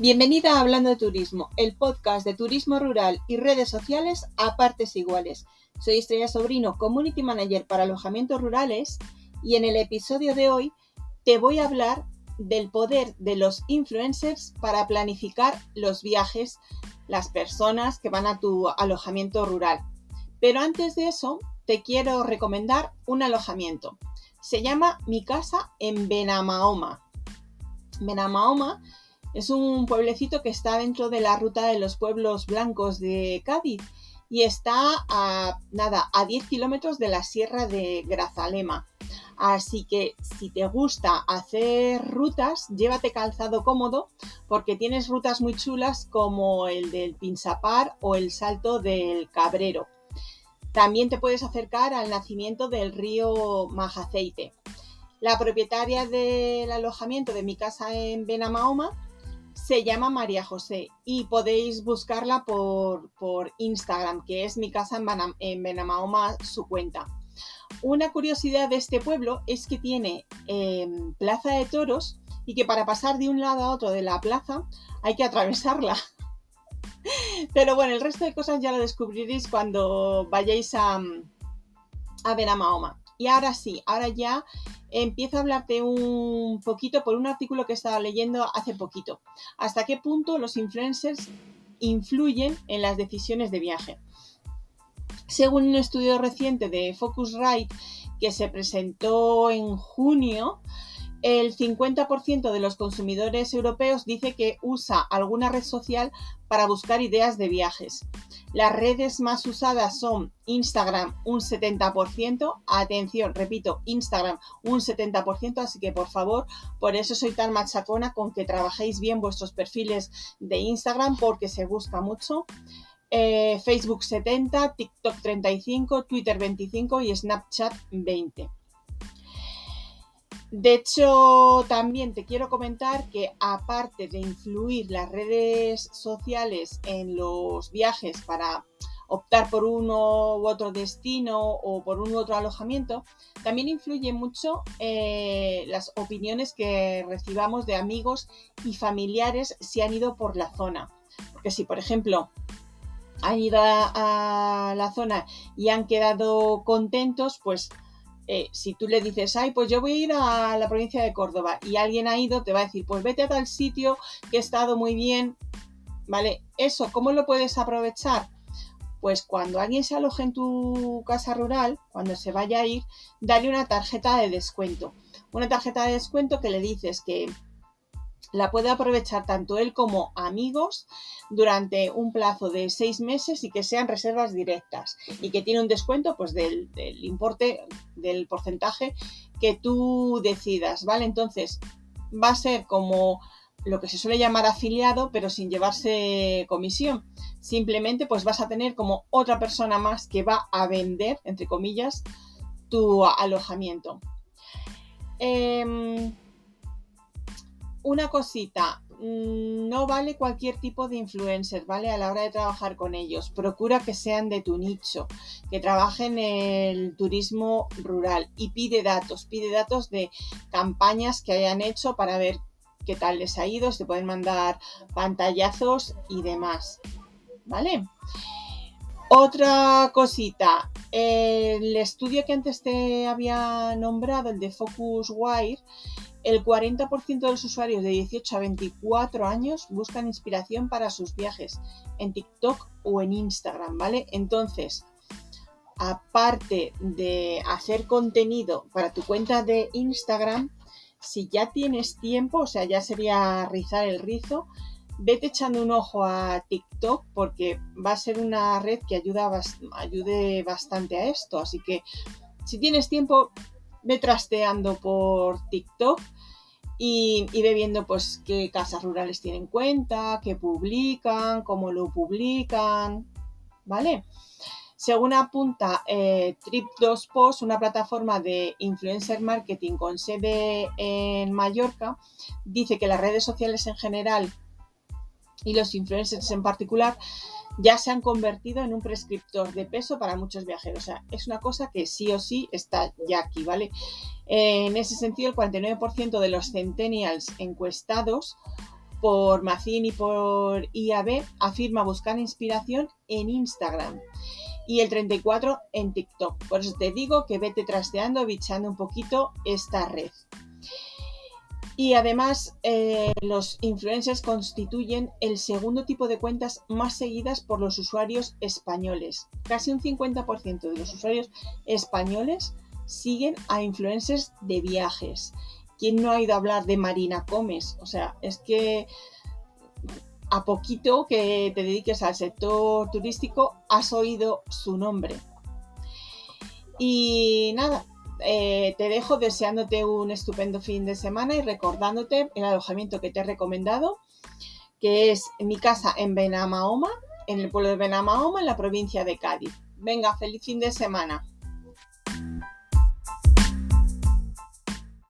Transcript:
Bienvenida a Hablando de Turismo, el podcast de turismo rural y redes sociales a partes iguales. Soy Estrella Sobrino, Community Manager para alojamientos rurales y en el episodio de hoy te voy a hablar del poder de los influencers para planificar los viajes, las personas que van a tu alojamiento rural. Pero antes de eso, te quiero recomendar un alojamiento. Se llama Mi Casa en Benamaoma. Benamaoma es un pueblecito que está dentro de la ruta de los pueblos blancos de Cádiz y está a nada, a 10 kilómetros de la sierra de Grazalema. Así que si te gusta hacer rutas, llévate calzado cómodo porque tienes rutas muy chulas como el del Pinsapar o el Salto del Cabrero. También te puedes acercar al nacimiento del río Majaceite. La propietaria del alojamiento de mi casa en Benamahoma se llama María José y podéis buscarla por, Instagram, que es mi casa en, Benamahoma, su cuenta. Una curiosidad de este pueblo es que tiene em, plaza de toros y que para pasar de un lado a otro de la plaza hay que atravesarla. Pero bueno, el resto de cosas ya lo descubriréis cuando vayáis a, a. Y ahora sí, ahora ya empiezo a hablarte un poquito por un artículo que estaba leyendo hace poquito. ¿Hasta qué punto los influencers influyen en las decisiones de viaje? Según un estudio reciente de Focusrite que se presentó en junio, el 50% de los consumidores europeos dice que usa alguna red social para buscar ideas de viajes. Las redes más usadas son Instagram un 70%, atención, repito, Instagram un 70%, así que por favor, por eso soy tan machacona con que trabajéis bien vuestros perfiles de Instagram porque se busca mucho. Eh, Facebook 70, TikTok 35, Twitter 25 y Snapchat 20. De hecho, también te quiero comentar que aparte de influir las redes sociales en los viajes para optar por uno u otro destino o por un u otro alojamiento, también influye mucho eh, las opiniones que recibamos de amigos y familiares si han ido por la zona. Porque si, por ejemplo, han ido a la zona y han quedado contentos, pues eh, si tú le dices, ay, pues yo voy a ir a la provincia de Córdoba y alguien ha ido, te va a decir, pues vete a tal sitio que he estado muy bien, ¿vale? Eso, ¿cómo lo puedes aprovechar? Pues cuando alguien se aloje en tu casa rural, cuando se vaya a ir, dale una tarjeta de descuento. Una tarjeta de descuento que le dices que la puede aprovechar tanto él como amigos durante un plazo de seis meses y que sean reservas directas y que tiene un descuento pues del, importe, del porcentaje que tú decidas, ¿vale? Entonces va a ser como lo que se suele llamar afiliado, pero sin llevarse comisión. Simplemente pues vas a tener como otra persona más que va a vender, entre comillas, tu alojamiento. Em, una cosita, mm, no vale cualquier tipo de influencer, ¿vale? A la hora de trabajar con ellos. Procura que sean de tu nicho, que trabajen en el turismo rural y pide datos, pide datos de campañas que hayan hecho para ver qué tal les ha ido, se pueden mandar pantallazos y demás, ¿vale? Otra cosita, el estudio que antes te había nombrado, el de Focuswire, el 40% de los usuarios de 18 a 24 años buscan inspiración para sus viajes en TikTok o en Instagram, ¿vale? Entonces, aparte de hacer contenido para tu cuenta de Instagram, si ya tienes tiempo, o sea, ya sería rizar el rizo, vete echando un ojo a TikTok porque va a ser una red que ayuda, ayude bastante a esto. Así que si tienes tiempo, ve trasteando por TikTok y, ve viendo pues qué casas rurales tienen cuenta, qué publican, cómo lo publican, ¿vale? Según apunta eh, Trip2Post, una plataforma de influencer marketing con sede en Mallorca, dice que las redes sociales en general y los influencers en particular ya se han convertido en un prescriptor de peso para muchos viajeros. O sea, es una cosa que sí o sí está ya aquí, ¿vale? en ese sentido, el 49% de los centennials encuestados por Macín y por IAB, afirma buscar inspiración en Instagram y el 34 en TikTok. Por eso te digo que vete trasteando, bichando un poquito esta red. Y además, eh, los influencers constituyen el segundo tipo de cuentas más seguidas por los usuarios españoles. Casi un 50% de los usuarios españoles siguen a influencers de viajes. ¿Quién no ha ido a hablar de Marina Gómez? O sea, es que a poquito que te dediques al sector turístico has oído su nombre. Y nada, eh, te dejo deseándote un estupendo fin de semana y recordándote el alojamiento que te he recomendado, que es mi casa en Benamahoma, en el pueblo de Benamahoma, en la provincia de Cádiz. Venga, feliz fin de semana.